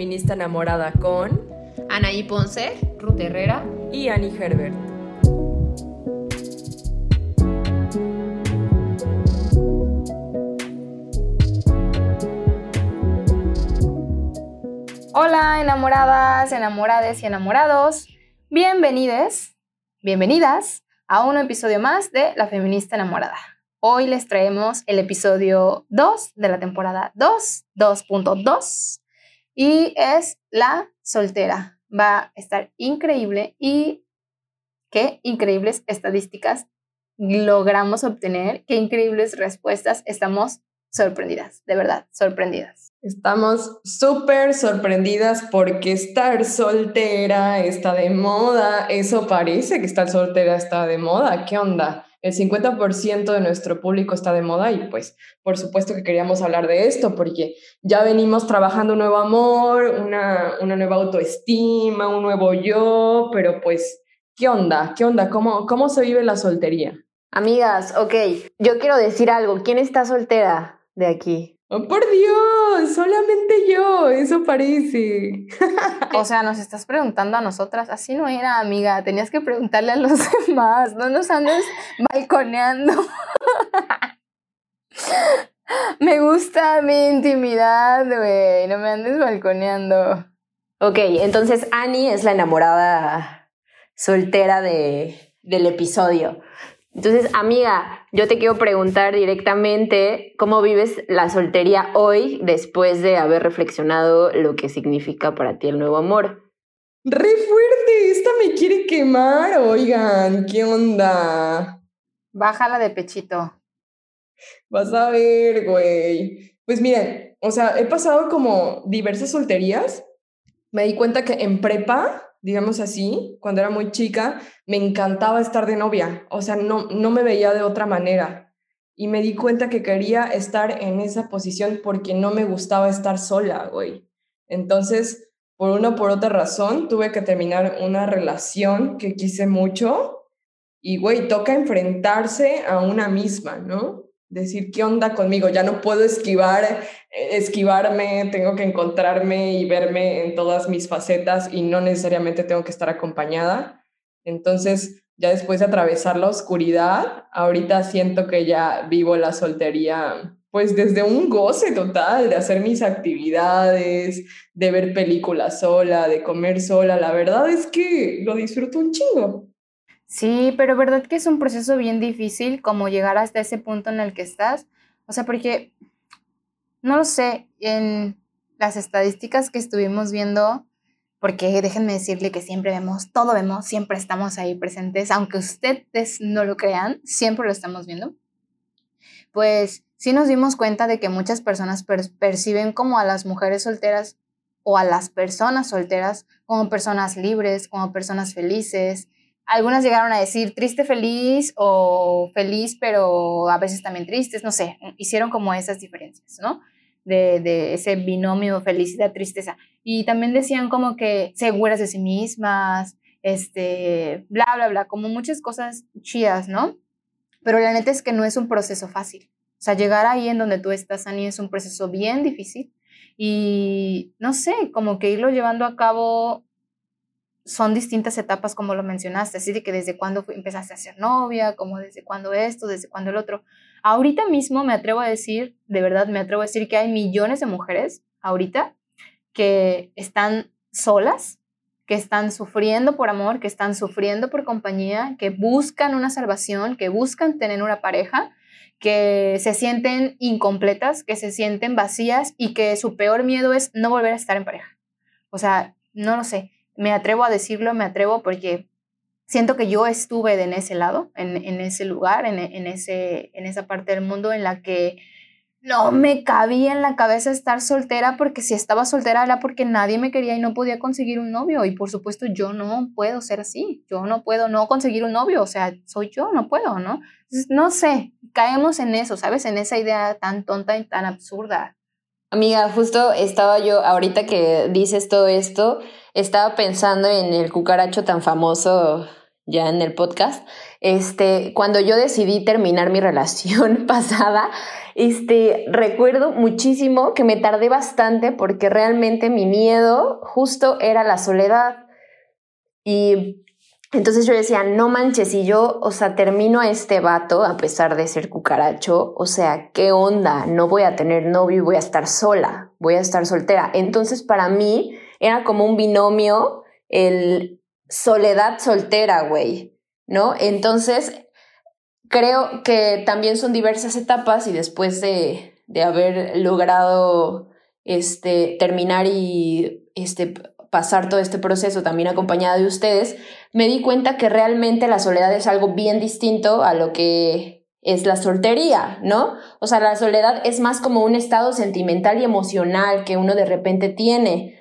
Feminista Enamorada con Anaí Ponce, Ruth Herrera. y Annie Herbert. Hola, enamoradas, enamorades y enamorados. Bienvenides, bienvenidas a un episodio más de La Feminista Enamorada. Hoy les traemos el episodio 2 de la temporada 2, 2.2, y es La Soltera. Va a estar increíble y qué increíbles estadísticas logramos obtener, qué increíbles respuestas. Estamos sorprendidas, de verdad, sorprendidas. Estamos súper sorprendidas porque estar soltera está de moda. Eso parece que estar soltera está de moda. ¿Qué onda? El 50% de nuestro público está de moda y pues por supuesto que queríamos hablar de esto porque ya venimos trabajando un nuevo amor, una, una nueva autoestima, un nuevo yo, pero pues, ¿qué onda? ¿Qué onda? ¿Cómo, cómo se vive la soltería? Amigas, ok, yo quiero decir algo. ¿Quién está soltera de aquí? ¡Oh, por Dios! Solamente yo, eso parece. O sea, nos estás preguntando a nosotras, así no era, amiga, tenías que preguntarle a los demás, no nos andes balconeando. Me gusta mi intimidad, güey, no me andes balconeando. Ok, entonces Annie es la enamorada soltera de, del episodio. Entonces, amiga, yo te quiero preguntar directamente cómo vives la soltería hoy después de haber reflexionado lo que significa para ti el nuevo amor. ¡Re fuerte! Esta me quiere quemar, oigan, ¿qué onda? Bájala de pechito. Vas a ver, güey. Pues miren, o sea, he pasado como diversas solterías. Me di cuenta que en prepa, digamos así, cuando era muy chica, me encantaba estar de novia. O sea, no, no me veía de otra manera. Y me di cuenta que quería estar en esa posición porque no me gustaba estar sola, güey. Entonces, por una o por otra razón, tuve que terminar una relación que quise mucho. Y, güey, toca enfrentarse a una misma, ¿no? decir qué onda conmigo, ya no puedo esquivar, esquivarme, tengo que encontrarme y verme en todas mis facetas y no necesariamente tengo que estar acompañada. Entonces, ya después de atravesar la oscuridad, ahorita siento que ya vivo la soltería pues desde un goce total de hacer mis actividades, de ver películas sola, de comer sola, la verdad es que lo disfruto un chingo. Sí, pero verdad que es un proceso bien difícil como llegar hasta ese punto en el que estás. O sea, porque, no lo sé, en las estadísticas que estuvimos viendo, porque déjenme decirle que siempre vemos, todo vemos, siempre estamos ahí presentes, aunque ustedes no lo crean, siempre lo estamos viendo. Pues sí nos dimos cuenta de que muchas personas per- perciben como a las mujeres solteras o a las personas solteras como personas libres, como personas felices, algunas llegaron a decir triste, feliz o feliz, pero a veces también tristes, no sé, hicieron como esas diferencias, ¿no? De, de ese binomio felicidad-tristeza. Y también decían como que seguras de sí mismas, este, bla, bla, bla, como muchas cosas chidas, ¿no? Pero la neta es que no es un proceso fácil. O sea, llegar ahí en donde tú estás, Ani, es un proceso bien difícil. Y no sé, como que irlo llevando a cabo son distintas etapas como lo mencionaste, así de que desde cuándo empezaste a ser novia, como desde cuándo esto, desde cuándo el otro. Ahorita mismo me atrevo a decir, de verdad me atrevo a decir que hay millones de mujeres ahorita que están solas, que están sufriendo por amor, que están sufriendo por compañía, que buscan una salvación, que buscan tener una pareja, que se sienten incompletas, que se sienten vacías y que su peor miedo es no volver a estar en pareja. O sea, no lo sé me atrevo a decirlo, me atrevo porque siento que yo estuve en ese lado, en, en ese lugar, en, en, ese, en esa parte del mundo en la que no me cabía en la cabeza estar soltera porque si estaba soltera era porque nadie me quería y no podía conseguir un novio. Y por supuesto yo no puedo ser así. Yo no puedo no conseguir un novio. O sea, soy yo, no puedo, ¿no? Entonces, no sé, caemos en eso, ¿sabes? En esa idea tan tonta y tan absurda. Amiga, justo estaba yo, ahorita que dices todo esto, estaba pensando en el cucaracho tan famoso ya en el podcast. Este, cuando yo decidí terminar mi relación pasada, este, recuerdo muchísimo que me tardé bastante porque realmente mi miedo justo era la soledad. Y entonces yo decía, no manches, si yo, o sea, termino a este vato, a pesar de ser cucaracho, o sea, ¿qué onda? No voy a tener novio y voy a estar sola, voy a estar soltera. Entonces para mí era como un binomio el soledad soltera, güey, ¿no? Entonces creo que también son diversas etapas y después de, de haber logrado este, terminar y este, pasar todo este proceso también acompañada de ustedes, me di cuenta que realmente la soledad es algo bien distinto a lo que es la soltería, ¿no? O sea, la soledad es más como un estado sentimental y emocional que uno de repente tiene.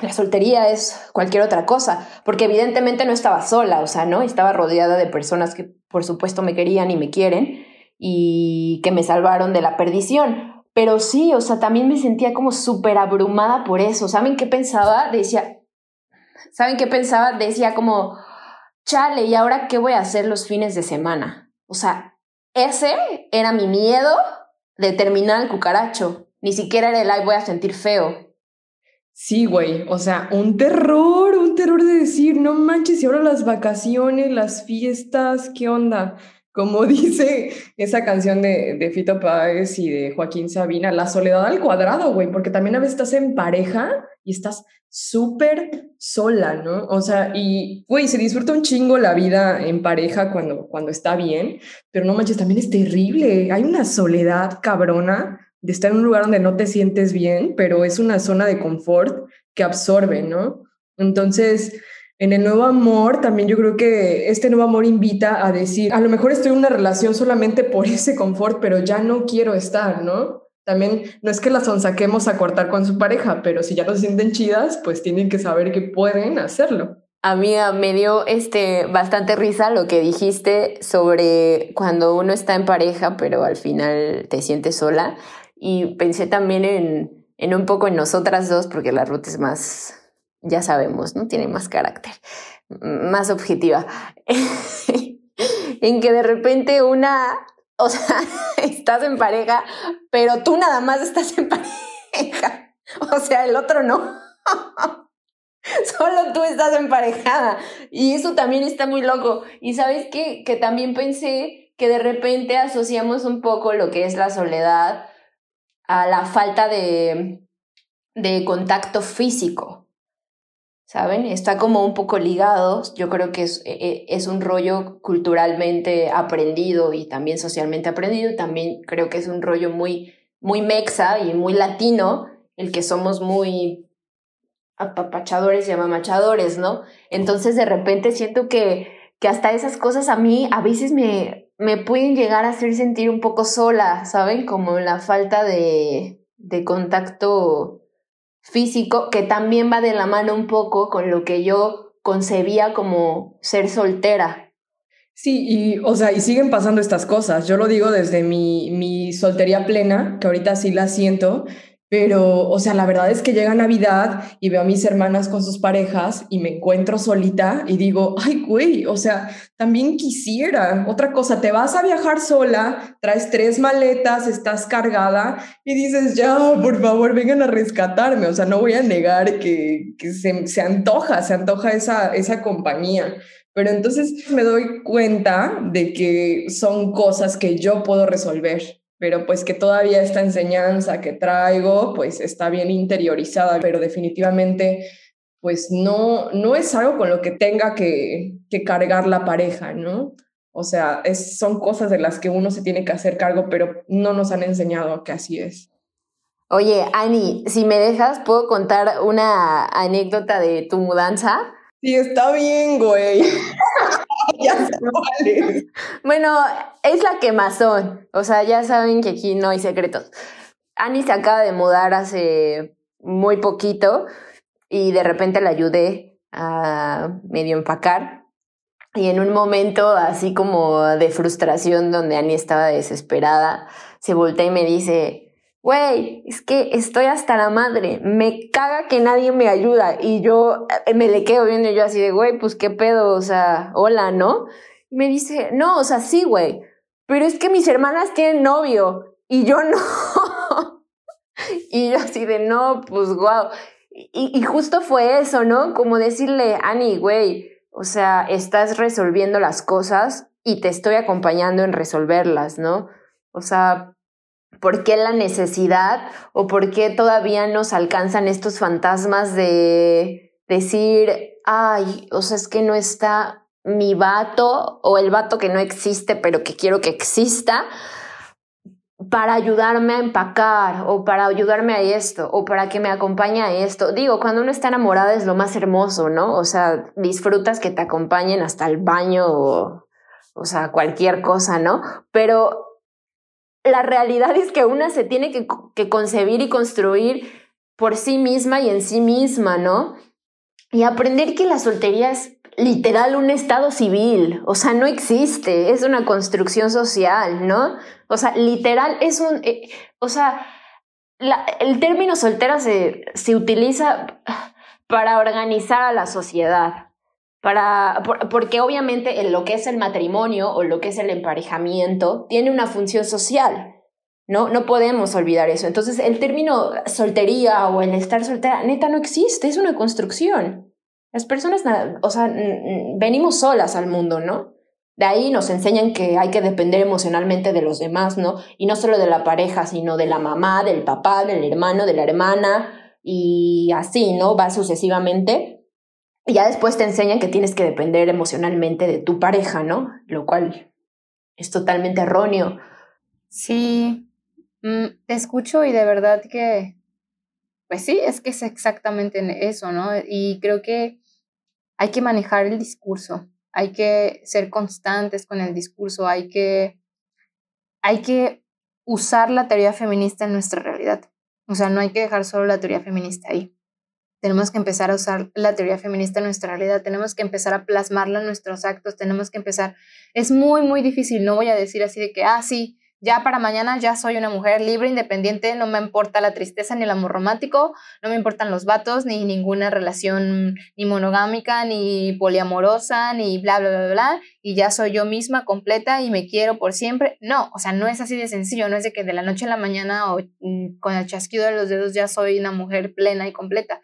La soltería es cualquier otra cosa, porque evidentemente no estaba sola, o sea, ¿no? Estaba rodeada de personas que por supuesto me querían y me quieren y que me salvaron de la perdición. Pero sí, o sea, también me sentía como súper abrumada por eso. ¿Saben qué pensaba? Decía, ¿saben qué pensaba? Decía como, chale, ¿y ahora qué voy a hacer los fines de semana? O sea, ese era mi miedo de terminar el cucaracho. Ni siquiera era el, ay, voy a sentir feo. Sí, güey, o sea, un terror, un terror de decir, no manches, y ahora las vacaciones, las fiestas, ¿qué onda? Como dice esa canción de, de Fito Páez y de Joaquín Sabina, la soledad al cuadrado, güey, porque también a veces estás en pareja y estás súper sola, ¿no? O sea, y, güey, se disfruta un chingo la vida en pareja cuando, cuando está bien, pero no manches, también es terrible. Hay una soledad cabrona de estar en un lugar donde no te sientes bien, pero es una zona de confort que absorbe, ¿no? Entonces, en el nuevo amor, también yo creo que este nuevo amor invita a decir, a lo mejor estoy en una relación solamente por ese confort, pero ya no quiero estar, ¿no? También no es que las sonsaquemos a cortar con su pareja, pero si ya no se sienten chidas, pues tienen que saber que pueden hacerlo. Amiga, me dio este bastante risa lo que dijiste sobre cuando uno está en pareja, pero al final te sientes sola. Y pensé también en, en un poco en nosotras dos, porque la ruta es más ya sabemos, ¿no? Tiene más carácter, más objetiva. en que de repente una, o sea, estás en pareja, pero tú nada más estás en pareja. O sea, el otro no. Solo tú estás emparejada. Y eso también está muy loco. Y sabes qué? Que también pensé que de repente asociamos un poco lo que es la soledad a la falta de, de contacto físico. ¿saben? Está como un poco ligado, yo creo que es, e, e, es, un rollo culturalmente aprendido y también socialmente aprendido, también creo que es un rollo muy, muy mexa y muy latino, el que somos muy apapachadores y amamachadores, ¿no? Entonces de repente siento que, que hasta esas cosas a mí a veces me, me pueden llegar a hacer sentir un poco sola, ¿saben? Como la falta de, de contacto físico que también va de la mano un poco con lo que yo concebía como ser soltera. Sí, y o sea, y siguen pasando estas cosas. Yo lo digo desde mi, mi soltería plena, que ahorita sí la siento, pero, o sea, la verdad es que llega Navidad y veo a mis hermanas con sus parejas y me encuentro solita y digo, ay, güey, o sea, también quisiera. Otra cosa, te vas a viajar sola, traes tres maletas, estás cargada y dices, ya, por favor, vengan a rescatarme. O sea, no voy a negar que, que se, se antoja, se antoja esa, esa compañía. Pero entonces me doy cuenta de que son cosas que yo puedo resolver pero pues que todavía esta enseñanza que traigo pues está bien interiorizada, pero definitivamente pues no, no es algo con lo que tenga que, que cargar la pareja, ¿no? O sea, es, son cosas de las que uno se tiene que hacer cargo, pero no nos han enseñado que así es. Oye, Ani, si me dejas, ¿puedo contar una anécdota de tu mudanza? Sí, está bien, güey. ya sé cuál es. Bueno, es la quemazón. O sea, ya saben que aquí no hay secretos. Annie se acaba de mudar hace muy poquito y de repente la ayudé a medio empacar. Y en un momento así como de frustración donde Annie estaba desesperada, se voltea y me dice, güey, es que estoy hasta la madre, me caga que nadie me ayuda. Y yo eh, me le quedo viendo yo así de, güey, pues qué pedo, o sea, hola, ¿no? Y me dice, no, o sea, sí, güey, pero es que mis hermanas tienen novio y yo no. y yo así de, no, pues guau. Y, y justo fue eso, ¿no? Como decirle, Annie, güey, o sea, estás resolviendo las cosas y te estoy acompañando en resolverlas, ¿no? O sea, ¿por qué la necesidad o por qué todavía nos alcanzan estos fantasmas de decir, ay, o sea, es que no está mi vato o el vato que no existe pero que quiero que exista para ayudarme a empacar o para ayudarme a esto o para que me acompañe a esto. Digo, cuando uno está enamorada es lo más hermoso, ¿no? O sea, disfrutas que te acompañen hasta el baño o, o sea, cualquier cosa, ¿no? Pero la realidad es que una se tiene que, concebir y construir por sí misma y en sí misma, ¿no? Y aprender que la soltería es literal un estado civil, o sea, no existe, es una construcción social, ¿no? O sea, literal es un, eh, o sea, el término soltera se, se utiliza para organizar a la sociedad, para, por- porque obviamente en lo que es el matrimonio o lo que es el emparejamiento tiene una función social, ¿no? No podemos olvidar eso. Entonces, el término soltería o el estar soltera, neta, no existe, es una construcción. Las personas, na- o sea, venimos solas al mundo, ¿no? De ahí nos enseñan que hay que depender emocionalmente de los demás, ¿no? Y no solo de la pareja, sino de la mamá, del papá, del hermano, de la hermana, y así, ¿no? Va sucesivamente. Y ya después te enseñan que tienes que depender emocionalmente de tu pareja, ¿no? Lo cual es totalmente erróneo. Sí, mm, te escucho y de verdad que, pues sí, es que es exactamente en eso, ¿no? Y creo que hay que manejar el discurso, hay que ser constantes con el discurso, hay que, hay que usar la teoría feminista en nuestra realidad. O sea, no hay que dejar solo la teoría feminista ahí. Tenemos que empezar a usar la teoría feminista en nuestra realidad, tenemos que empezar a plasmarla en nuestros actos, tenemos que empezar. Es muy, muy difícil, no voy a decir así de que, ah, sí, ya para mañana ya soy una mujer libre, independiente, no me importa la tristeza ni el amor romántico, no me importan los vatos, ni ninguna relación ni monogámica, ni poliamorosa, ni bla, bla, bla, bla, y ya soy yo misma completa y me quiero por siempre. No, o sea, no es así de sencillo, no es de que de la noche a la mañana o mm, con el chasquido de los dedos ya soy una mujer plena y completa.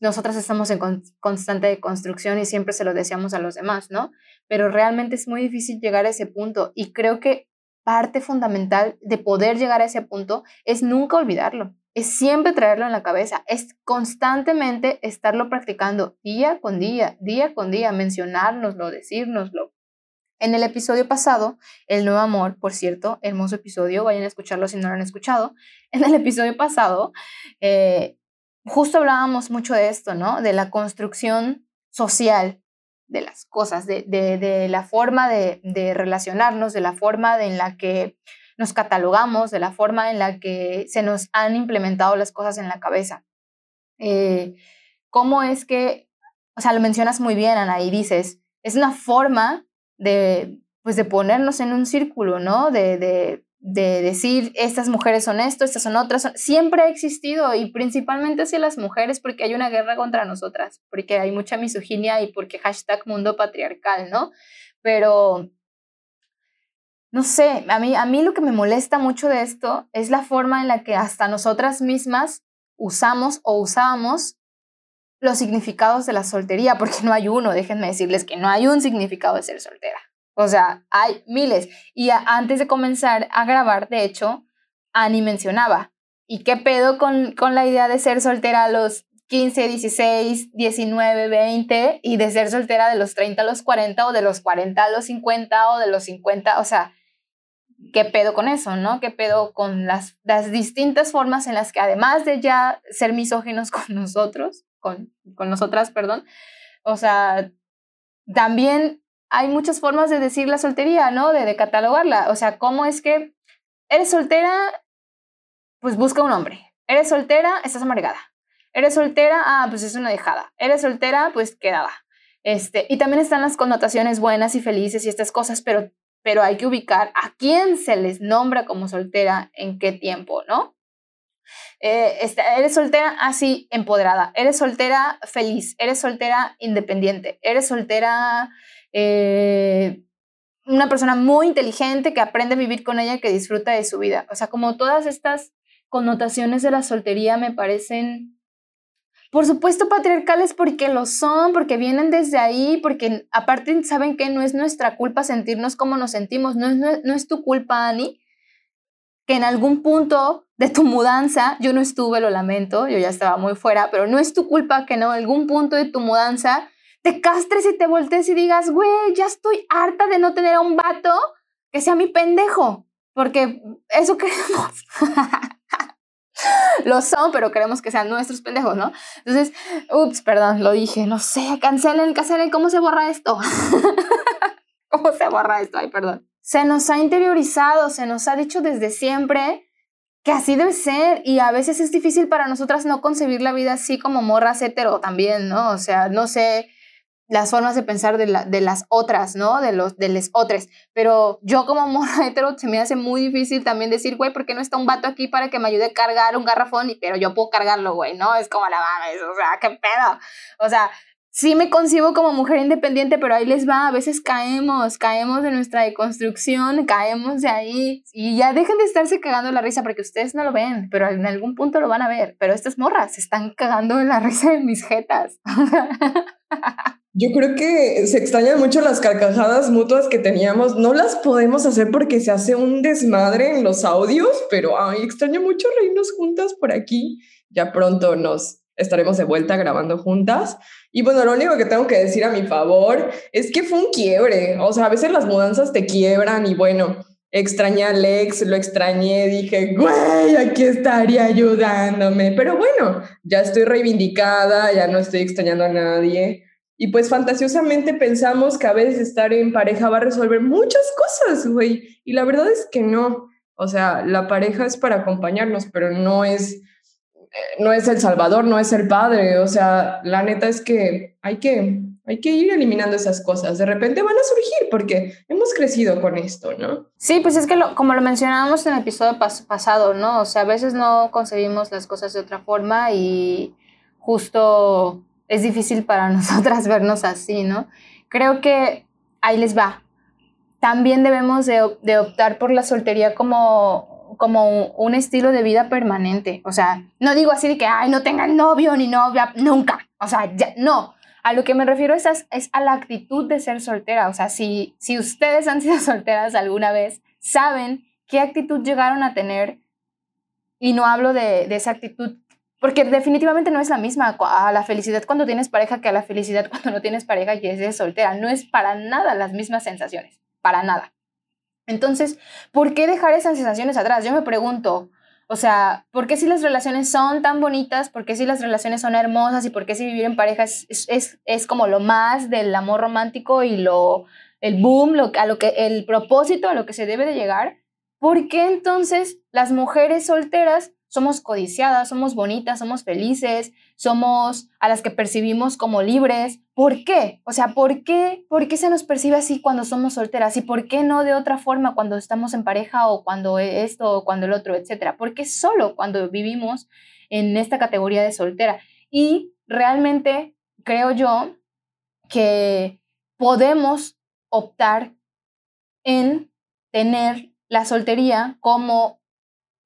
Nosotras estamos en con- constante construcción y siempre se lo deseamos a los demás, ¿no? Pero realmente es muy difícil llegar a ese punto y creo que parte fundamental de poder llegar a ese punto es nunca olvidarlo, es siempre traerlo en la cabeza, es constantemente estarlo practicando día con día, día con día, mencionárnoslo, decírnoslo. En el episodio pasado, El Nuevo Amor, por cierto, hermoso episodio, vayan a escucharlo si no lo han escuchado. En el episodio pasado, eh, justo hablábamos mucho de esto, ¿no? De la construcción social de las cosas, de, de, la forma de, de, relacionarnos, de la forma en la que nos catalogamos, de la forma en la que se nos han implementado las cosas en la cabeza. Eh, ¿Cómo es que, o sea, lo mencionas muy bien, Ana, y dices, es una forma de, pues, de ponernos en un círculo, ¿no? De, de, de decir, estas mujeres son esto, estas son otras, siempre ha existido y principalmente hacia las mujeres porque hay una guerra contra nosotras, porque hay mucha misoginia y porque hashtag mundo patriarcal, ¿no? Pero, no sé, a mí, a mí lo que me molesta mucho de esto es la forma en la que hasta nosotras mismas usamos o usábamos los significados de la soltería, porque no hay uno, déjenme decirles que no hay un significado de ser soltera. O sea, hay miles. Y antes de comenzar a grabar, de hecho, Ani mencionaba, ¿y qué pedo con, con la idea de ser soltera a los 15, 16, 19, 20 y de ser soltera de los 30 a los 40 o de los 40 a los 50 o de los 50? O sea, ¿qué pedo con eso, no? ¿Qué pedo con las, las distintas formas en las que además de ya ser misóginos con nosotros, con, con nosotras, perdón, o sea, también hay muchas formas de decir la soltería, ¿no? De, catalogarla. O sea, ¿cómo es que eres soltera? Pues busca un hombre. Eres soltera, estás amargada. Eres soltera, ah, pues es una dejada. Eres soltera, pues quedada. Este, y también están las connotaciones buenas y felices y estas cosas, pero, pero hay que ubicar a quién se les nombra como soltera en qué tiempo, ¿no? Eh, eres soltera así, empoderada. Eres soltera feliz. Eres soltera independiente. Eres soltera eh, una persona muy inteligente que aprende a vivir con ella, que disfruta de su vida. O sea, como todas estas connotaciones de la soltería me parecen por supuesto patriarcales porque lo son, porque vienen desde ahí, porque aparte saben que no es nuestra culpa sentirnos como nos sentimos, no es, no, es tu culpa, Ani, que en algún punto de tu mudanza, yo no estuve, lo lamento, yo ya estaba muy fuera, pero no es tu culpa que en algún punto de tu mudanza te castres y te voltees y digas, güey, ya estoy harta de no tener a un vato que sea mi pendejo, porque eso queremos. lo son, pero queremos que sean nuestros pendejos, ¿no? Entonces, ups, perdón, lo dije, no sé, cancelen, cancelen, ¿cómo se borra esto? ¿Cómo se borra esto? Ay, perdón. Se nos ha interiorizado, se nos ha dicho desde siempre que así debe ser y a veces es difícil para nosotras no concebir la vida así como morras hetero también, ¿no? O sea, no sé, las formas de pensar de, la, de las otras, ¿no? De los de les otros. Pero yo como morra hetero se me hace muy difícil también decir, güey, ¿por qué no está un vato aquí para que me ayude a cargar un garrafón? Y, pero yo puedo cargarlo, güey, ¿no? Es como la mames, o sea, qué pedo. O sea, sí me concibo como mujer independiente, pero ahí les va, a veces caemos, caemos de nuestra deconstrucción, caemos de ahí y ya dejen de estarse cagando la risa porque ustedes no lo ven, pero en algún punto lo van a ver. Pero estas morras se están cagando en la risa de mis jetas. Yo creo que se extrañan mucho las carcajadas mutuas que teníamos. No las podemos hacer porque se hace un desmadre en los audios, pero ay, extraño mucho reírnos juntas por aquí. Ya pronto nos estaremos de vuelta grabando juntas. Y bueno, lo único que tengo que decir a mi favor es que fue un quiebre. O sea, a veces las mudanzas te quiebran y bueno, extrañé a Alex, lo extrañé, dije, güey, aquí estaría ayudándome. Pero bueno, ya estoy reivindicada, ya no estoy extrañando a nadie. Y pues fantasiosamente pensamos que a veces estar en pareja va a resolver muchas cosas, güey. Y la verdad es que no. O sea, la pareja es para acompañarnos, pero no es, eh, no es el salvador, no es el padre. O sea, la neta es que hay que, hay que ir eliminando esas cosas. De repente van a surgir porque hemos crecido con esto, ¿no? Sí, pues es que como lo mencionábamos en el episodio pasado, ¿no? O sea, a veces no concebimos las cosas de otra forma y justo es difícil para nosotras vernos así, ¿no? Creo que ahí les va. También debemos de, optar por la soltería como, como un, estilo de vida permanente. O sea, no digo así de que, ay, no tengan novio ni novia, nunca. O sea, ya, no. A lo que me refiero es a, es a la actitud de ser soltera. O sea, si, si ustedes han sido solteras alguna vez, saben qué actitud llegaron a tener. Y no hablo de, de esa actitud porque definitivamente no es la misma a la felicidad cuando tienes pareja que a la felicidad cuando no tienes pareja y eres soltera. No es para nada las mismas sensaciones, para nada. Entonces, ¿por qué dejar esas sensaciones atrás? Yo me pregunto, o sea, ¿por qué si las relaciones son tan bonitas? ¿Por qué si las relaciones son hermosas? ¿Y por qué si vivir en pareja es, es, es como lo más del amor romántico y lo, el boom, lo, a lo que, el propósito a lo que se debe de llegar? ¿Por qué entonces las mujeres solteras somos codiciadas, somos bonitas, somos felices, somos a las que percibimos como libres. ¿Por qué? O sea, ¿por qué? ¿Por qué se nos percibe así cuando somos solteras? ¿Y por qué no de otra forma cuando estamos en pareja o cuando esto o cuando el otro, etcétera? ¿Por qué solo cuando vivimos en esta categoría de soltera? Y realmente creo yo que podemos optar en tener la soltería como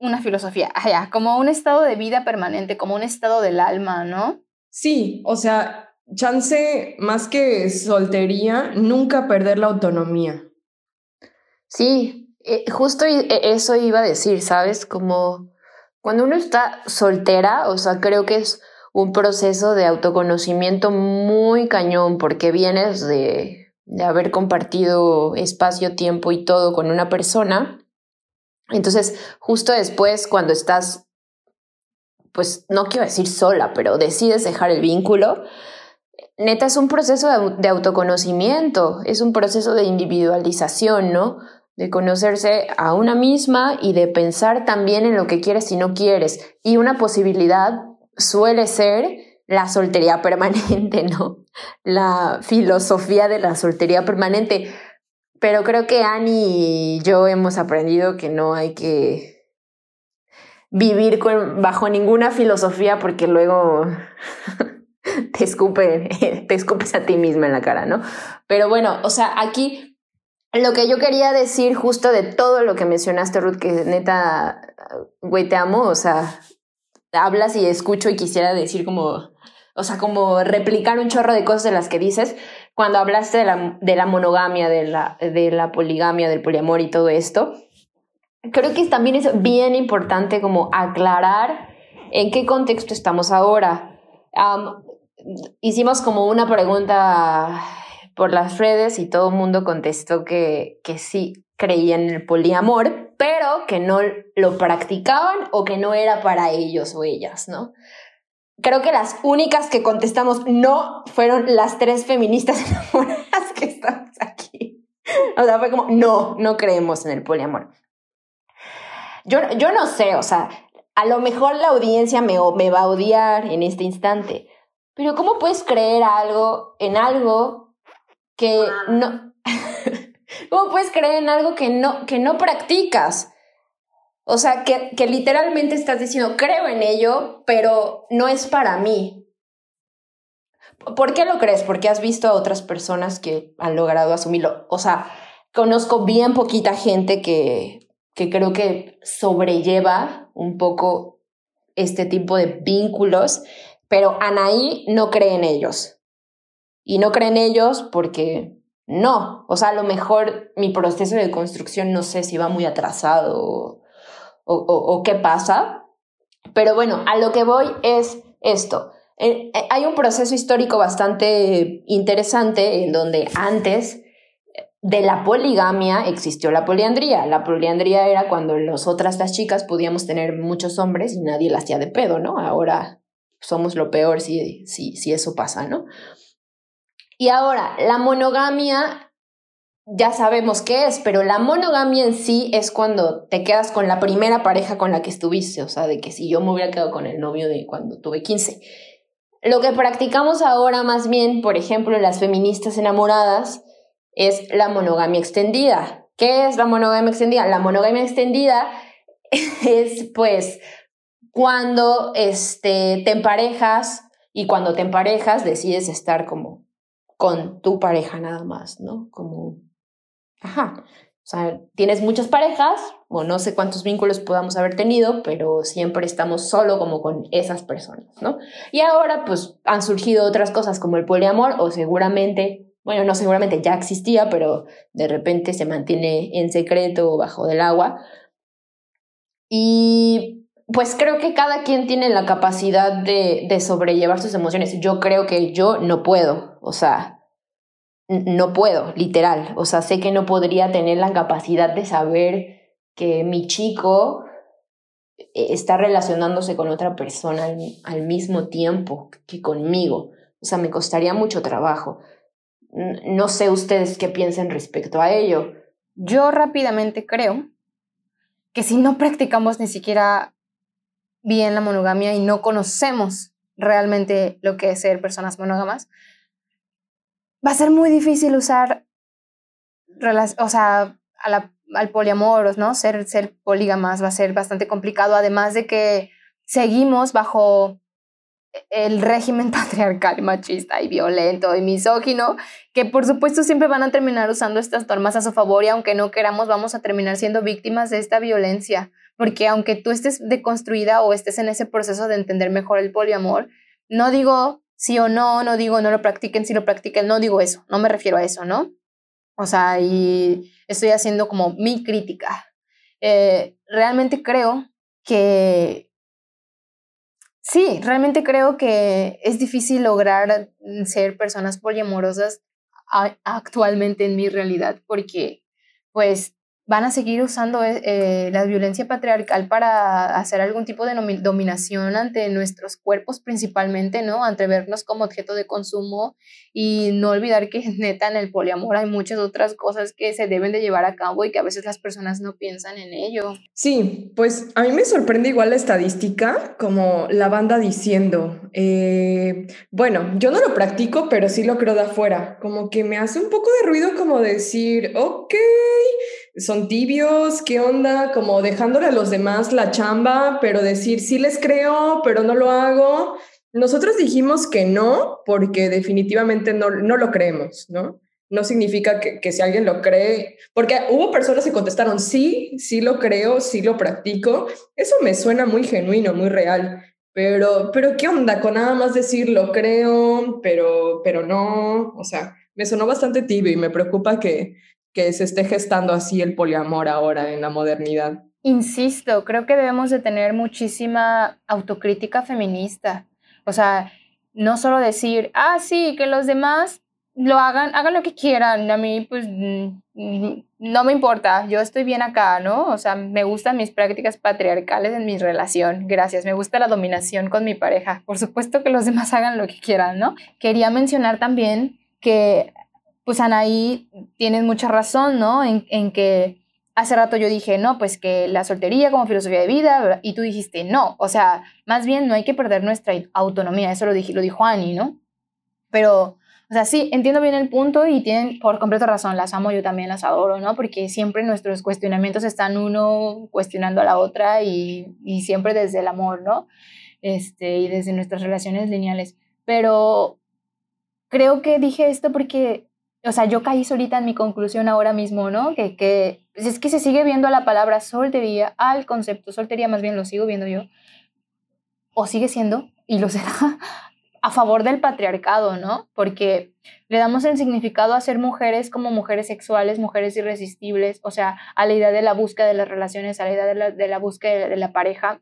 una filosofía, allá, como un estado de vida permanente, como un estado del alma, ¿no? Sí, o sea, chance más que soltería, nunca perder la autonomía. Sí, eh, justo e, eso iba a decir, ¿sabes? Como cuando uno está soltera, o sea, creo que es un proceso de autoconocimiento muy cañón porque vienes de, de haber compartido espacio, tiempo y todo con una persona entonces, justo después, cuando estás, pues no quiero decir sola, pero decides dejar el vínculo, neta es un proceso de, de autoconocimiento, es un proceso de individualización, ¿no? De conocerse a una misma y de pensar también en lo que quieres y no quieres. Y una posibilidad suele ser la soltería permanente, ¿no? La filosofía de la soltería permanente. Pero creo que Annie y yo hemos aprendido que no hay que vivir bajo ninguna filosofía porque luego te escupe, te escupes a ti misma en la cara, ¿no? Pero bueno, o sea, aquí lo que yo quería decir justo de todo lo que mencionaste, Ruth, que neta, güey, te amo, o sea, hablas y escucho y quisiera decir como, o sea, como replicar un chorro de cosas de las que dices cuando hablaste de la, de la monogamia, de la, de la poligamia, del poliamor y todo esto. Creo que también es bien importante como aclarar en qué contexto estamos ahora. Am, hicimos como una pregunta por las redes y todo el mundo contestó que, que sí creían en el poliamor, pero que no lo practicaban o que no era para ellos o ellas, ¿no? Creo que las únicas que contestamos no fueron las tres feministas enamoradas que estamos aquí. O sea, fue como, no, no creemos en el poliamor. Yo, yo no sé, o sea, a lo mejor la audiencia me, me va a odiar en este instante, pero ¿cómo puedes creer algo en algo que no... ¿Cómo puedes creer en algo que no, que no practicas? O sea, que, que literalmente estás diciendo, creo en ello, pero no es para mí. ¿Por qué lo crees? Porque has visto a otras personas que han logrado asumirlo. O sea, conozco bien poquita gente que, que creo que sobrelleva un poco este tipo de vínculos, pero Anaí no cree en ellos. Y no cree en ellos porque no. O sea, a lo mejor mi proceso de construcción no sé si va muy atrasado o, o, o, qué pasa. Pero bueno, a lo que voy es esto. Eh, eh, hay un proceso histórico bastante interesante en donde antes de la poligamia existió la poliandría. La poliandría era cuando nosotras las chicas podíamos tener muchos hombres y nadie la hacía de pedo, ¿no? Ahora somos lo peor si, si, si eso pasa, ¿no? Y ahora, la monogamia ya sabemos qué es, pero la monogamia en sí es cuando te quedas con la primera pareja con la que estuviste, o sea, de que si yo me hubiera quedado con el novio de cuando tuve 15. Lo que practicamos ahora más bien, por ejemplo, las feministas enamoradas, es la monogamia extendida. ¿Qué es la monogamia extendida? La monogamia extendida es pues cuando este, te emparejas y cuando te emparejas decides estar como con tu pareja nada más, ¿no? Como, ajá, o sea, tienes muchas parejas o no sé cuántos vínculos podamos haber tenido, pero siempre estamos solo como con esas personas, ¿no? Y ahora pues han surgido otras cosas como el poliamor o seguramente bueno, no seguramente ya existía, pero de repente se mantiene en secreto o bajo del agua. Y pues creo que cada quien tiene la capacidad de, de sobrellevar sus emociones. Yo creo que yo no puedo, o sea, no puedo, literal. O sea, sé que no podría tener la capacidad de saber que mi chico está relacionándose con otra persona al, al mismo tiempo que conmigo. O sea, me costaría mucho trabajo. No sé ustedes qué piensan respecto a ello. Yo rápidamente creo que si no practicamos ni siquiera bien la monogamia y no conocemos realmente lo que es ser personas monógamas, va a ser muy difícil usar, o sea, al poliamor, ¿no? Ser, ser polígamas va a ser bastante complicado, además de que seguimos bajo el régimen patriarcal, machista y violento y misógino, que por supuesto siempre van a terminar usando estas normas a su favor y aunque no queramos vamos a terminar siendo víctimas de esta violencia, porque aunque tú estés deconstruida o estés en ese proceso de entender mejor el poliamor, no digo sí o no, no digo no lo practiquen, si lo practiquen, no digo eso, no me refiero a eso, ¿no? O sea, y estoy haciendo como mi crítica. Eh, realmente creo que Sí, realmente creo que es difícil lograr ser personas poliamorosas actualmente en mi realidad porque pues van a seguir usando eh, eh, la violencia patriarcal para hacer algún tipo de dominación ante nuestros cuerpos principalmente, ¿no? Ante vernos como objeto de consumo y no olvidar que neta en el poliamor hay muchas otras cosas que se deben de llevar a cabo y que a veces las personas no piensan en ello. Sí, pues a mí me sorprende igual la estadística, como la banda diciendo, eh, bueno, yo no lo practico, pero sí lo creo de afuera, como que me hace un poco de ruido como decir, ok, son tibios, ¿qué onda? Como dejándole a los demás la chamba, pero decir, sí les creo, pero no lo hago. Nosotros dijimos que no, porque definitivamente no, no lo creemos, ¿no? No significa que, que si alguien lo cree, porque hubo personas que contestaron, sí, sí lo creo, sí lo practico. Eso me suena muy genuino, muy real. Pero, pero ¿qué onda con nada más decir lo creo, pero, pero no? O sea, me sonó bastante tibio y me preocupa que, que se esté gestando así el poliamor ahora en la modernidad. Insisto, creo que debemos de tener muchísima autocrítica feminista. O sea, no solo decir, ah, sí, que los demás lo hagan, hagan lo que quieran. A mí, pues, mm, no me importa. Yo estoy bien acá, ¿no? O sea, me gustan mis prácticas patriarcales en mi relación. Gracias. Me gusta la dominación con mi pareja. Por supuesto que los demás hagan lo que quieran, ¿no? Quería mencionar también que, pues, Anaí, tienes mucha razón, ¿no? En, en que hace rato yo dije, no, pues que la soltería como filosofía de vida, y tú dijiste, no, o sea, más bien no hay que perder nuestra autonomía, eso lo, dije, lo dijo Annie, ¿no? Pero, o sea, sí, entiendo bien el punto y tienen por completo razón, las amo, yo también las adoro, ¿no? Porque siempre nuestros cuestionamientos están uno cuestionando a la otra y, y siempre desde el amor, ¿no? Este, y desde nuestras relaciones lineales. Pero creo que dije esto porque o sea, yo caí solita en mi conclusión ahora mismo, ¿no? Que, que pues es que se sigue viendo a la palabra soltería, al concepto soltería, más bien lo sigo viendo yo, o sigue siendo, y lo será, a favor del patriarcado, ¿no? Porque le damos el significado a ser mujeres como mujeres sexuales, mujeres irresistibles, o sea, a la idea de la búsqueda de las relaciones, a la idea de la, de la búsqueda de la pareja,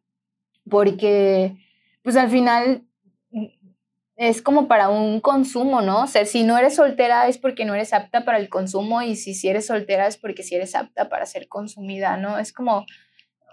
porque, pues al final es como para un consumo, ¿no? O sea, si no eres soltera es porque no eres apta para el consumo y si, si eres soltera es porque si eres apta para ser consumida, ¿no? Es como,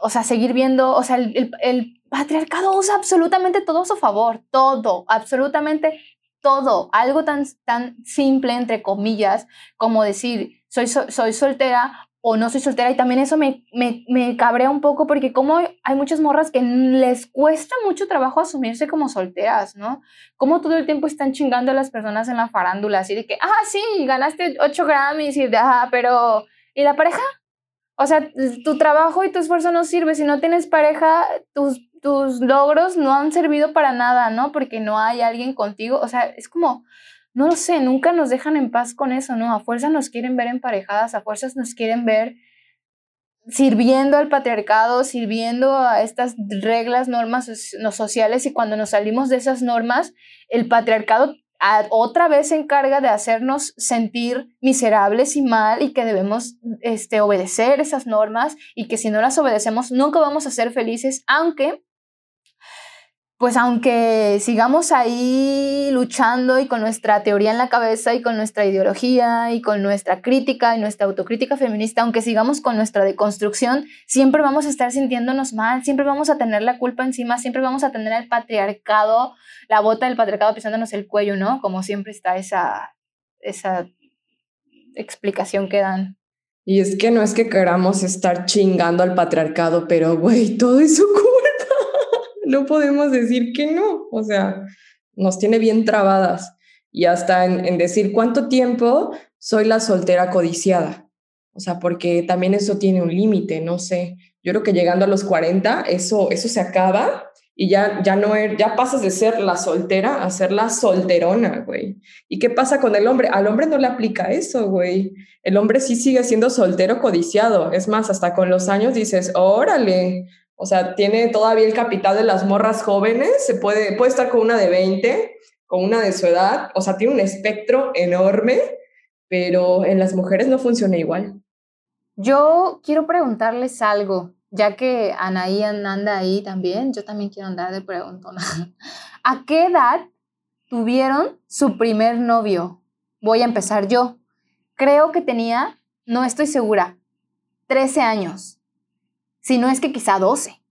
o sea, seguir viendo, o sea, el, patriarcado usa absolutamente todo a su favor, todo, absolutamente todo, algo tan, tan simple, entre comillas, como decir, soy, soy soltera o no soy soltera y también eso me, me, me cabrea un poco porque como hay muchas morras que les cuesta mucho trabajo asumirse como solteras, ¿no? Como todo el tiempo están chingando a las personas en la farándula, así de que, ah, sí, ganaste 8 Grammys y de, ah, pero, ¿y la pareja? O sea, tu trabajo y tu esfuerzo no sirve. Si no tienes pareja, tus, tus logros no han servido para nada, ¿no? Porque no hay alguien contigo. O sea, es como, no lo sé, nunca nos dejan en paz con eso, ¿no? A fuerza nos quieren ver emparejadas, a fuerzas nos quieren ver sirviendo al patriarcado, sirviendo a estas reglas, normas no sociales y cuando nos salimos de esas normas, el patriarcado otra vez se encarga de hacernos sentir miserables y mal y que debemos este, obedecer esas normas y que si no las obedecemos nunca vamos a ser felices, aunque pues aunque sigamos ahí luchando y con nuestra teoría en la cabeza y con nuestra ideología y con nuestra crítica y nuestra autocrítica feminista, aunque sigamos con nuestra deconstrucción, siempre vamos a estar sintiéndonos mal, siempre vamos a tener la culpa encima, siempre vamos a tener el patriarcado, la bota del patriarcado pisándonos el cuello, ¿no? Como siempre está esa, esa explicación que dan. Y es que no es que queramos estar chingando al patriarcado, pero güey, todo es su culpa no podemos decir que no, o sea, nos tiene bien trabadas y hasta en, decir cuánto tiempo soy la soltera codiciada, o sea, porque también eso tiene un límite, no sé, yo creo que llegando a los 40 eso, eso se acaba y ya, ya no er, ya pasas de ser la soltera a ser la solterona, güey. ¿Y qué pasa con el hombre? Al hombre no le aplica eso, güey. El hombre sí sigue siendo soltero codiciado. Es más, hasta con los años dices, órale, o sea, tiene todavía el capital de las morras jóvenes, se puede, puede estar con una de 20, con una de su edad, o sea, tiene un espectro enorme, pero en las mujeres no funciona igual. Yo quiero preguntarles algo, ya que Anaí anda ahí también, yo también quiero andar de preguntona. ¿A qué edad tuvieron su primer novio? Voy a empezar yo. Creo que tenía, no estoy segura, 13 años, si no es que quizá 12,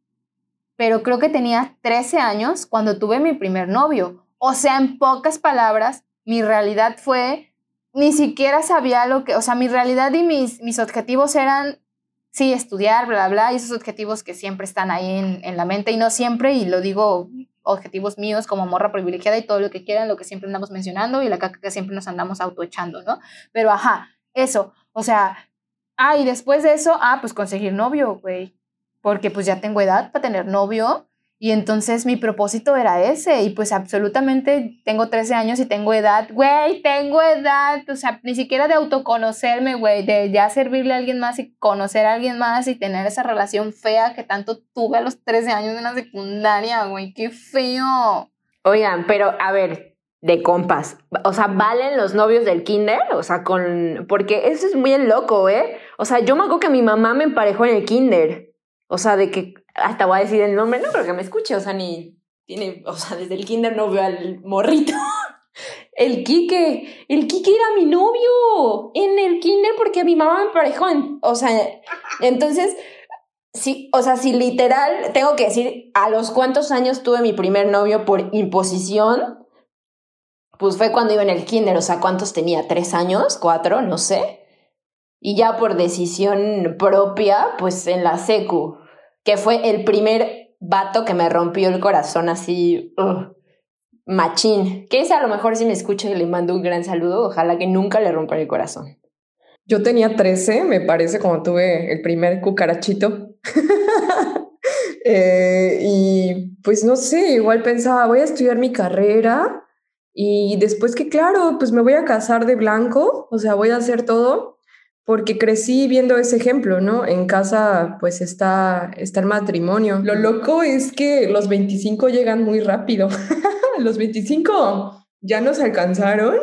pero creo que tenía 13 años cuando tuve mi primer novio. O sea, en pocas palabras, mi realidad fue, ni siquiera sabía lo que, o sea, mi realidad y mis, mis objetivos eran, sí, estudiar, bla, bla, y esos objetivos que siempre están ahí en, en la mente, y no siempre, y lo digo objetivos míos como morra privilegiada y todo lo que quieran, lo que siempre andamos mencionando y la caca que siempre nos andamos autoechando, ¿no? Pero ajá, eso, o sea, ah, y después de eso, ah, pues conseguir novio, güey, porque pues ya tengo edad para tener novio y entonces mi propósito era ese y pues absolutamente tengo 13 años y tengo edad, güey, tengo edad, o sea, ni siquiera de autoconocerme, güey, de ya servirle a alguien más y conocer a alguien más y tener esa relación fea que tanto tuve a los 13 años en la secundaria, güey, qué feo. Oigan, pero a ver, de compas, o sea, ¿valen los novios del kinder? O sea, con... Porque eso es muy loco, ¿eh? O sea, yo me acuerdo que mi mamá me emparejó en el kinder. O sea, de que hasta voy a decir el nombre, no creo que me escuche, o sea, ni tiene, o sea, desde el kinder no veo al morrito. El Quique, el Quique era mi novio en el kinder porque mi mamá me emparejó, en, o sea, entonces, sí, o sea, si literal, tengo que decir a los cuántos años tuve mi primer novio por imposición, pues fue cuando iba en el kinder, o sea, ¿cuántos tenía? ¿Tres años? ¿Cuatro? No sé. Y ya por decisión propia, pues en la secu, que fue el primer vato que me rompió el corazón así, machín. Que ese a lo mejor si me escucha y le mando un gran saludo, ojalá que nunca le rompa el corazón. Yo tenía 13, me parece, cuando tuve el primer cucarachito. Eh, y pues no sé, igual pensaba, voy a estudiar mi carrera y después que, claro, pues me voy a casar de blanco, o sea, voy a hacer todo porque crecí viendo ese ejemplo, ¿no? En casa pues está, está el matrimonio. Lo loco es que los 25 llegan muy rápido. los 25 ya nos alcanzaron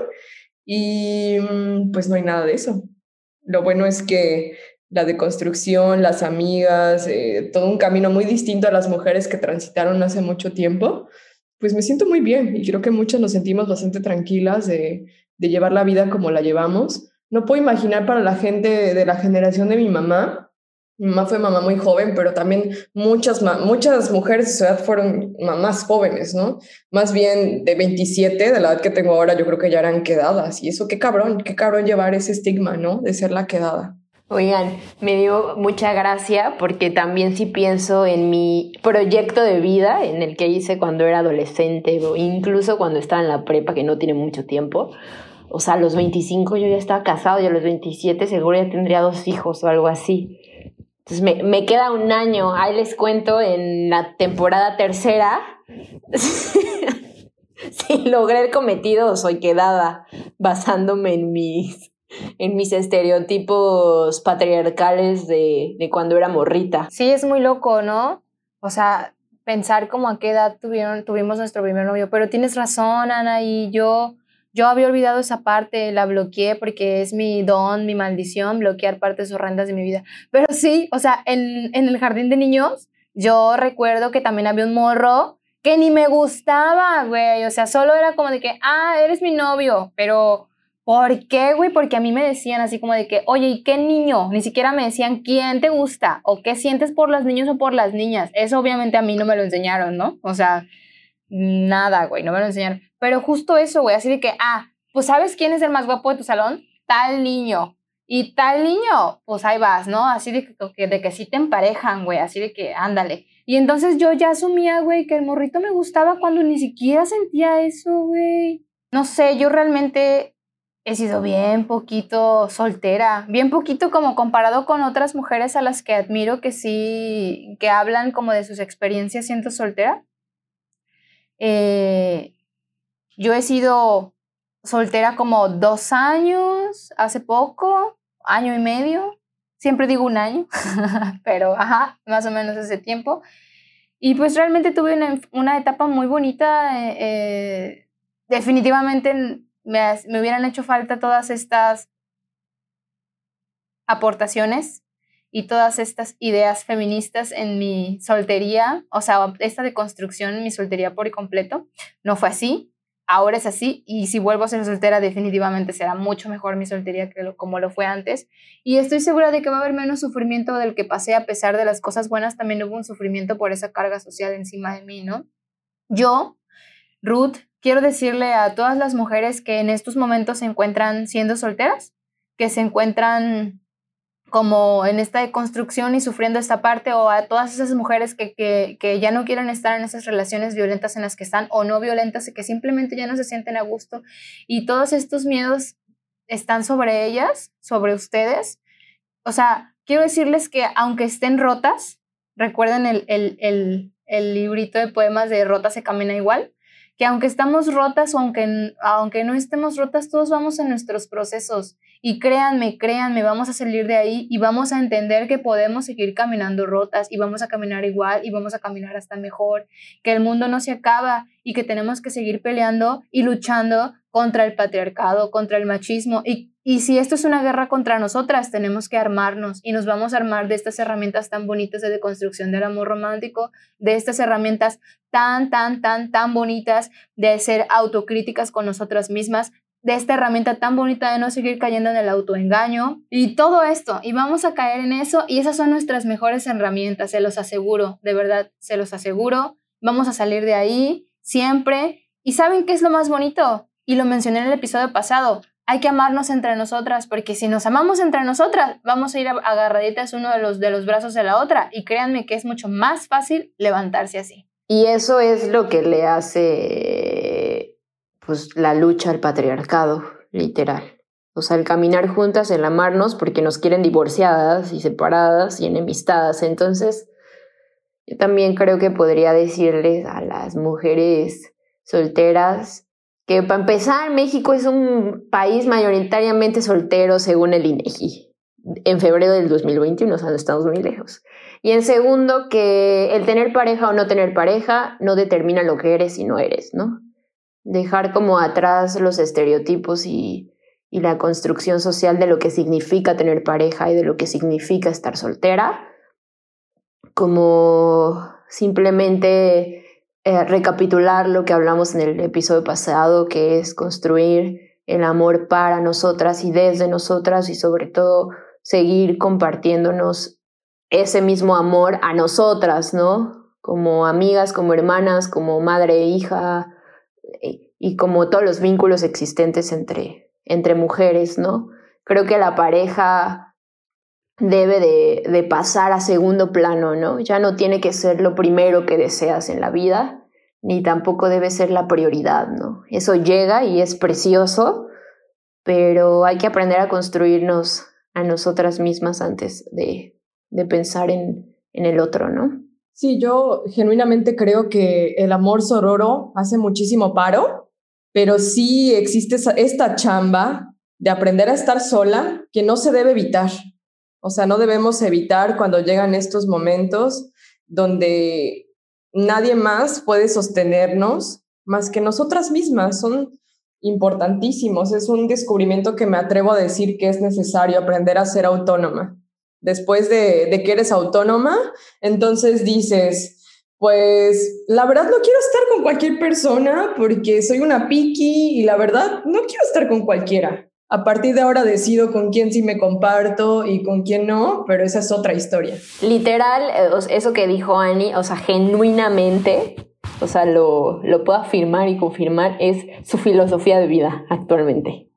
y mm, pues no hay nada de eso. Lo bueno es que la deconstrucción, las amigas, eh, todo un camino muy distinto a las mujeres que transitaron hace mucho tiempo, pues me siento muy bien y creo que muchas nos sentimos bastante tranquilas de, de llevar la vida como la llevamos no puedo imaginar para la gente de la generación de mi mamá. Mi mamá fue mamá muy joven, pero también muchas, muchas mujeres de su edad fueron mamás jóvenes, ¿no? Más bien de 27, de la edad que tengo ahora, yo creo que ya eran quedadas. Y eso, qué cabrón, qué cabrón llevar ese estigma, ¿no? De ser la quedada. Oigan, me dio mucha gracia porque también sí pienso en mi proyecto de vida, en el que hice cuando era adolescente o incluso cuando estaba en la prepa, que no tiene mucho tiempo o sea, a los 25 yo ya estaba casado y a los 27 seguro ya tendría dos hijos o algo así. Entonces me, me queda un año, ahí les cuento en la temporada tercera. si logré el cometido, soy quedada basándome en mis, en mis estereotipos patriarcales de, de cuando era morrita. Sí, es muy loco, ¿no? O sea, pensar como a qué edad tuvieron, tuvimos nuestro primer novio, pero tienes razón, Ana, y yo yo había olvidado esa parte, la bloqueé porque es mi don, mi maldición, bloquear partes horrendas de mi vida. Pero sí, o sea, en, en el jardín de niños, yo recuerdo que también había un morro que ni me gustaba, güey. O sea, solo era como de que, ah, eres mi novio. Pero, ¿por qué, güey? Porque a mí me decían así como de que, oye, ¿y qué niño? Ni siquiera me decían quién te gusta o qué sientes por los niños o por las niñas. Eso obviamente a mí no me lo enseñaron, ¿no? O sea, nada, güey, no me lo enseñaron. Pero justo eso, güey, así de que, ah, pues ¿sabes quién es el más guapo de tu salón? Tal niño. Y tal niño, pues ahí vas, ¿no? Así de que, de que sí te emparejan, güey, así de que ándale. Y entonces yo ya asumía, güey, que el morrito me gustaba cuando ni siquiera sentía eso, güey. No sé, yo realmente he sido bien poquito soltera, bien poquito como comparado con otras mujeres a las que admiro que sí, que hablan como de sus experiencias siendo soltera. Eh, yo he sido soltera como dos años, hace poco, año y medio. Siempre digo un año, pero ajá, más o menos ese tiempo. Y pues realmente tuve una, etapa muy bonita. Eh, definitivamente me, me hubieran hecho falta todas estas aportaciones y todas estas ideas feministas en mi soltería, o sea, esta deconstrucción en mi soltería por completo. No fue así. Ahora es así y si vuelvo a ser soltera definitivamente será mucho mejor mi soltería que lo- como lo fue antes. Y estoy segura de que va a haber menos sufrimiento del que pasé a pesar de las cosas buenas, también hubo un sufrimiento por esa carga social encima de mí, ¿no? Yo, Ruth, quiero decirle a todas las mujeres que en estos momentos se encuentran siendo solteras, que se encuentran como en esta construcción y sufriendo esta parte, o a todas esas mujeres que, que, que ya no quieren estar en esas relaciones violentas en las que están, o no violentas, y que simplemente ya no se sienten a gusto, y todos estos miedos están sobre ellas, sobre ustedes. O sea, quiero decirles que aunque estén rotas, recuerden el, el, el, el librito de poemas de Rota se camina igual, que aunque estamos rotas o aunque, aunque no estemos rotas, todos vamos en nuestros procesos. Y créanme, créanme, vamos a salir de ahí y vamos a entender que podemos seguir caminando rotas y vamos a caminar igual y vamos a caminar hasta mejor, que el mundo no se acaba y que tenemos que seguir peleando y luchando contra el patriarcado, contra el machismo. Y, y si esto es una guerra contra nosotras, tenemos que armarnos y nos vamos a armar de estas herramientas tan bonitas de deconstrucción del amor romántico, de estas herramientas tan, tan, tan, tan bonitas de ser autocríticas con nosotras mismas, de esta herramienta tan bonita de no seguir cayendo en el autoengaño y todo esto. Y vamos a caer en eso y esas son nuestras mejores herramientas, se los aseguro, de verdad, se los aseguro. Vamos a salir de ahí siempre. ¿Y saben qué es lo más bonito? Y lo mencioné en el episodio pasado. Hay que amarnos entre nosotras, porque si nos amamos entre nosotras, vamos a ir agarraditas uno de los, de los brazos de la otra. Y créanme que es mucho más fácil levantarse así. Y eso es lo que le hace pues la lucha al patriarcado, literal. O sea, el caminar juntas, el amarnos, porque nos quieren divorciadas y separadas y enemistadas. Entonces, yo también creo que podría decirles a las mujeres solteras que para empezar, México es un país mayoritariamente soltero según el INEGI en febrero del 2021, o sea, no estamos muy lejos. Y en segundo, que el tener pareja o no tener pareja no determina lo que eres y no eres, ¿no? Dejar como atrás los estereotipos y, y la construcción social de lo que significa tener pareja y de lo que significa estar soltera, como simplemente eh, recapitular lo que hablamos en el episodio pasado, que es construir el amor para nosotras y desde nosotras y sobre todo seguir compartiéndonos ese mismo amor a nosotras, ¿no? Como amigas, como hermanas, como madre e hija y, como todos los vínculos existentes entre, entre mujeres, ¿no? Creo que la pareja debe de, de, pasar a segundo plano, ¿no? Ya no tiene que ser lo primero que deseas en la vida, ni tampoco debe ser la prioridad, ¿no? Eso llega y es precioso, pero hay que aprender a construirnos a nosotras mismas antes de, de pensar en, en el otro, ¿no? Sí, yo genuinamente creo que el amor sororo hace muchísimo paro, pero sí existe esta chamba de aprender a estar sola que no se debe evitar. O sea, no debemos evitar cuando llegan estos momentos donde nadie más puede sostenernos más que nosotras mismas. Son importantísimos. Es un descubrimiento que me atrevo a decir que es necesario aprender a ser autónoma. Después de, que eres autónoma, entonces dices, pues la verdad no quiero estar con cualquier persona porque soy una piqui y la verdad no quiero estar con cualquiera. A partir de ahora decido con quién sí me comparto y con quién no, pero esa es otra historia. Literal, eso que dijo Annie, o sea, genuinamente, o sea, lo, lo puedo afirmar y confirmar, es su filosofía de vida actualmente.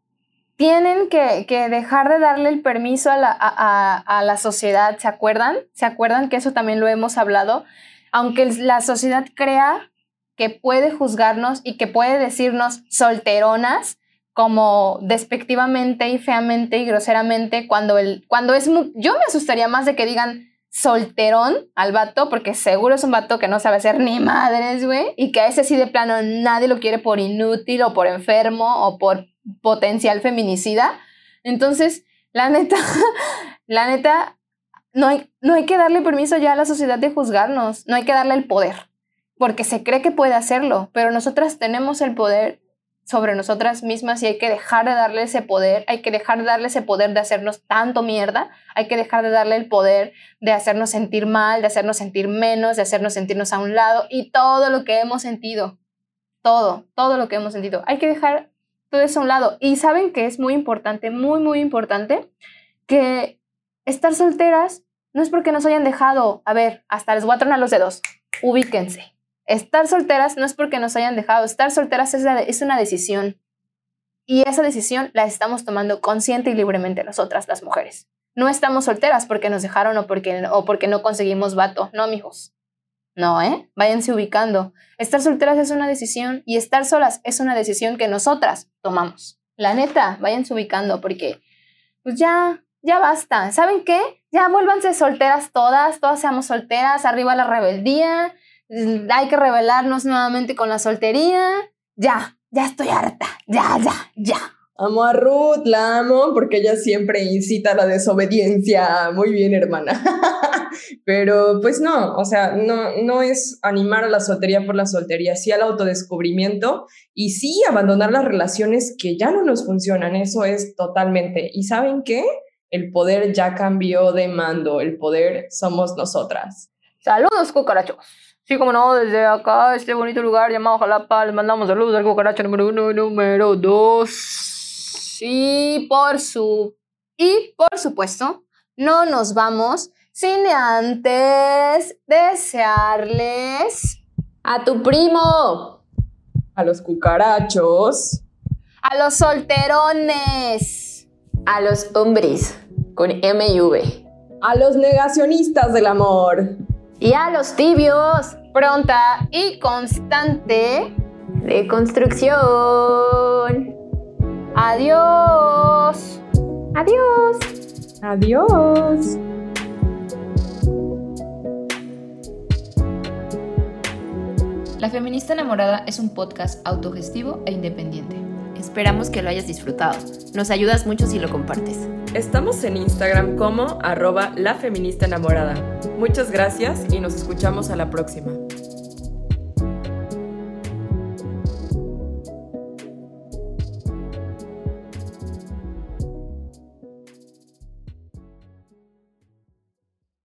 Tienen que, que dejar de darle el permiso a la, a, a, a la sociedad, ¿se acuerdan? ¿Se acuerdan que eso también lo hemos hablado? Aunque la sociedad crea que puede juzgarnos y que puede decirnos solteronas, como despectivamente y feamente y groseramente cuando el cuando es yo me asustaría más de que digan solterón al vato porque seguro es un vato que no sabe hacer ni madres, güey, y que a ese sí de plano nadie lo quiere por inútil o por enfermo o por potencial feminicida. Entonces, la neta, la neta no hay no hay que darle permiso ya a la sociedad de juzgarnos, no hay que darle el poder, porque se cree que puede hacerlo, pero nosotras tenemos el poder sobre nosotras mismas y hay que dejar de darle ese poder, hay que dejar de darle ese poder de hacernos tanto mierda, hay que dejar de darle el poder de hacernos sentir mal, de hacernos sentir menos, de hacernos sentirnos a un lado y todo lo que hemos sentido, todo, todo lo que hemos sentido. Hay que dejar todo eso a un lado. Y saben que es muy importante, muy, muy importante, que estar solteras no es porque nos hayan dejado, a ver, hasta les voy a los dedos, ubíquense. Estar solteras no es porque nos hayan dejado, estar solteras es, la- es una decisión. Y esa decisión la estamos tomando consciente y libremente nosotras, las mujeres. No estamos solteras porque nos dejaron o porque, o porque no conseguimos vato. No, mijos. No, ¿eh? Váyanse ubicando. Estar solteras es una decisión y estar solas es una decisión que nosotras tomamos. La neta, váyanse ubicando porque pues ya, ya basta. ¿Saben qué? Ya vuélvanse solteras todas, todas seamos solteras, arriba la rebeldía, hay que rebelarnos nuevamente con la soltería. Ya, ya estoy harta, ya, ya, ya. Amo a Ruth, la amo porque ella siempre incita a la desobediencia. Muy bien, hermana. Pero pues no, o sea, no, no es animar a la soltería por la soltería, sí al autodescubrimiento y sí abandonar las relaciones que ya no nos funcionan. Eso es totalmente. ¿Y saben qué? El poder ya cambió de mando, el poder somos nosotras. Saludos, cucarachos. Sí, como no, desde acá, este bonito lugar llamado Jalapa, les mandamos saludos al cucaracho número uno y número dos. Y por su y por supuesto, no nos vamos sin antes desearles A tu primo. A los cucarachos. a los solterones, A los hombres. Con M y V. A los negacionistas del amor. Y a los tibios. pronta y constante. De construcción. Adiós. Adiós. Adiós. La Feminista Enamorada es un podcast autogestivo e independiente. Esperamos que lo hayas disfrutado. Nos ayudas mucho si lo compartes. Estamos en Instagram como arroba la feminista enamorada. Muchas gracias y nos escuchamos a la próxima.